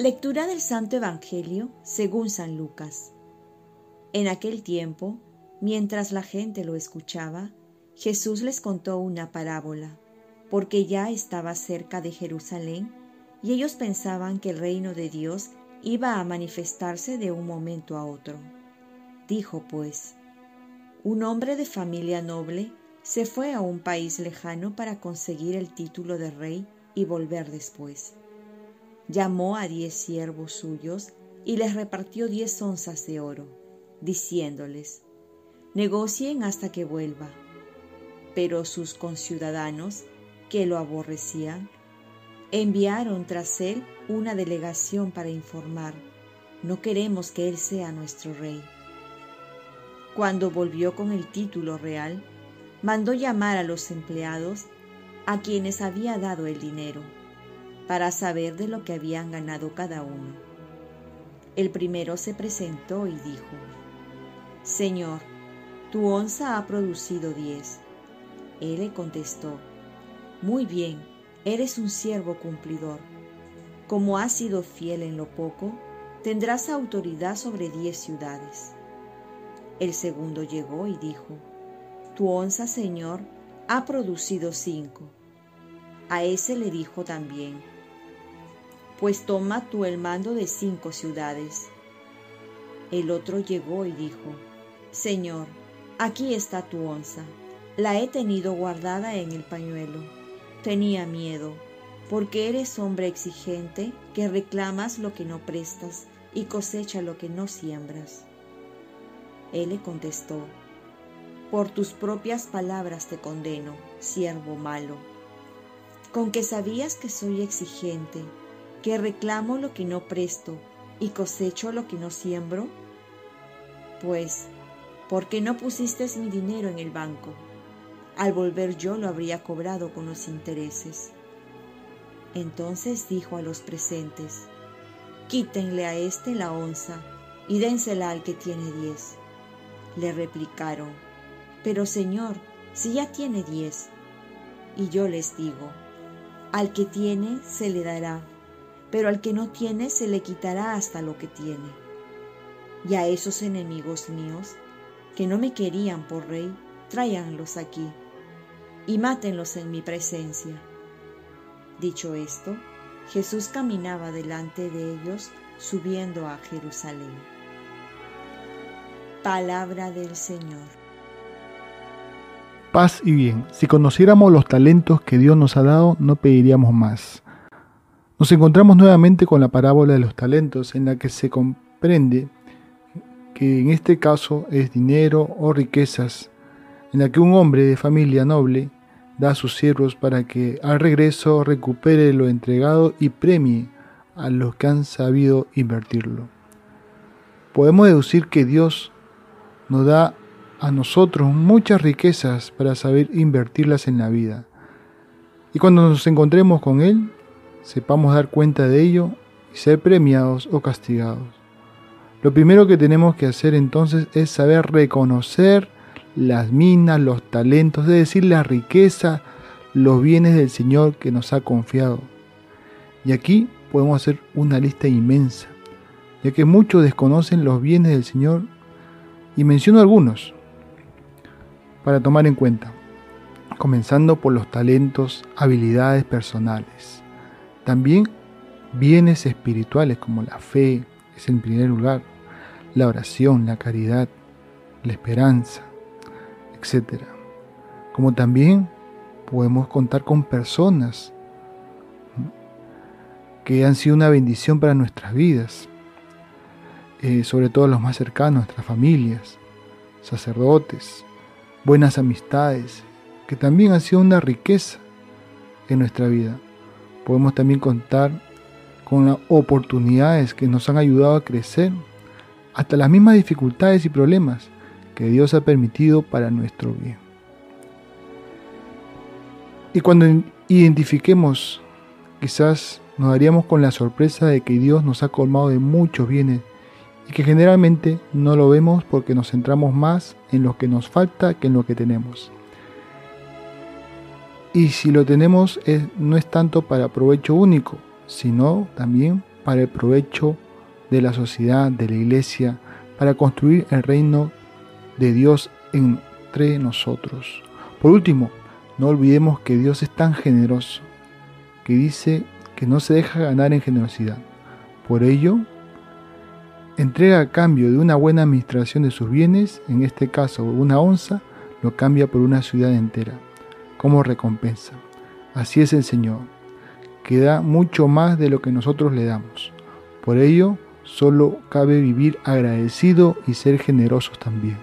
Lectura del Santo Evangelio según San Lucas. En aquel tiempo, mientras la gente lo escuchaba, Jesús les contó una parábola, porque ya estaba cerca de Jerusalén y ellos pensaban que el reino de Dios iba a manifestarse de un momento a otro. Dijo pues, un hombre de familia noble se fue a un país lejano para conseguir el título de rey y volver después llamó a diez siervos suyos y les repartió diez onzas de oro, diciéndoles, negocien hasta que vuelva. Pero sus conciudadanos, que lo aborrecían, enviaron tras él una delegación para informar, no queremos que él sea nuestro rey. Cuando volvió con el título real, mandó llamar a los empleados a quienes había dado el dinero para saber de lo que habían ganado cada uno. El primero se presentó y dijo, Señor, tu onza ha producido diez. Él le contestó, Muy bien, eres un siervo cumplidor. Como has sido fiel en lo poco, tendrás autoridad sobre diez ciudades. El segundo llegó y dijo, Tu onza, Señor, ha producido cinco. A ese le dijo también, pues toma tú el mando de cinco ciudades. El otro llegó y dijo, Señor, aquí está tu onza, la he tenido guardada en el pañuelo. Tenía miedo, porque eres hombre exigente que reclamas lo que no prestas y cosecha lo que no siembras. Él le contestó, Por tus propias palabras te condeno, siervo malo. Con que sabías que soy exigente que reclamo lo que no presto y cosecho lo que no siembro? Pues, ¿por qué no pusiste mi dinero en el banco? Al volver yo lo habría cobrado con los intereses. Entonces dijo a los presentes, Quítenle a éste la onza y dénsela al que tiene diez. Le replicaron, Pero Señor, si ya tiene diez. Y yo les digo, Al que tiene se le dará pero al que no tiene se le quitará hasta lo que tiene. Y a esos enemigos míos, que no me querían por rey, tráiganlos aquí y mátenlos en mi presencia. Dicho esto, Jesús caminaba delante de ellos subiendo a Jerusalén. Palabra del Señor. Paz y bien. Si conociéramos los talentos que Dios nos ha dado, no pediríamos más. Nos encontramos nuevamente con la parábola de los talentos en la que se comprende que en este caso es dinero o riquezas, en la que un hombre de familia noble da a sus siervos para que al regreso recupere lo entregado y premie a los que han sabido invertirlo. Podemos deducir que Dios nos da a nosotros muchas riquezas para saber invertirlas en la vida. Y cuando nos encontremos con Él, sepamos dar cuenta de ello y ser premiados o castigados. Lo primero que tenemos que hacer entonces es saber reconocer las minas, los talentos, es decir, la riqueza, los bienes del Señor que nos ha confiado. Y aquí podemos hacer una lista inmensa, ya que muchos desconocen los bienes del Señor y menciono algunos para tomar en cuenta, comenzando por los talentos, habilidades personales. También bienes espirituales como la fe es en primer lugar, la oración, la caridad, la esperanza, etc. Como también podemos contar con personas que han sido una bendición para nuestras vidas, eh, sobre todo los más cercanos, nuestras familias, sacerdotes, buenas amistades, que también han sido una riqueza en nuestra vida podemos también contar con las oportunidades que nos han ayudado a crecer, hasta las mismas dificultades y problemas que Dios ha permitido para nuestro bien. Y cuando identifiquemos, quizás nos daríamos con la sorpresa de que Dios nos ha colmado de muchos bienes y que generalmente no lo vemos porque nos centramos más en lo que nos falta que en lo que tenemos. Y si lo tenemos es, no es tanto para provecho único, sino también para el provecho de la sociedad, de la iglesia, para construir el reino de Dios entre nosotros. Por último, no olvidemos que Dios es tan generoso, que dice que no se deja ganar en generosidad. Por ello, entrega a cambio de una buena administración de sus bienes, en este caso una onza, lo cambia por una ciudad entera, como recompensa. Así es el Señor, que da mucho más de lo que nosotros le damos. Por ello, solo cabe vivir agradecido y ser generosos también.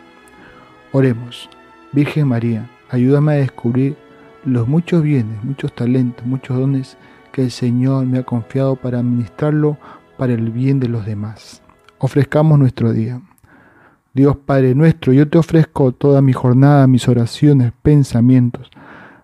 Oremos, Virgen María, ayúdame a descubrir los muchos bienes, muchos talentos, muchos dones que el Señor me ha confiado para administrarlo para el bien de los demás. Ofrezcamos nuestro día. Dios Padre nuestro, yo te ofrezco toda mi jornada, mis oraciones, pensamientos,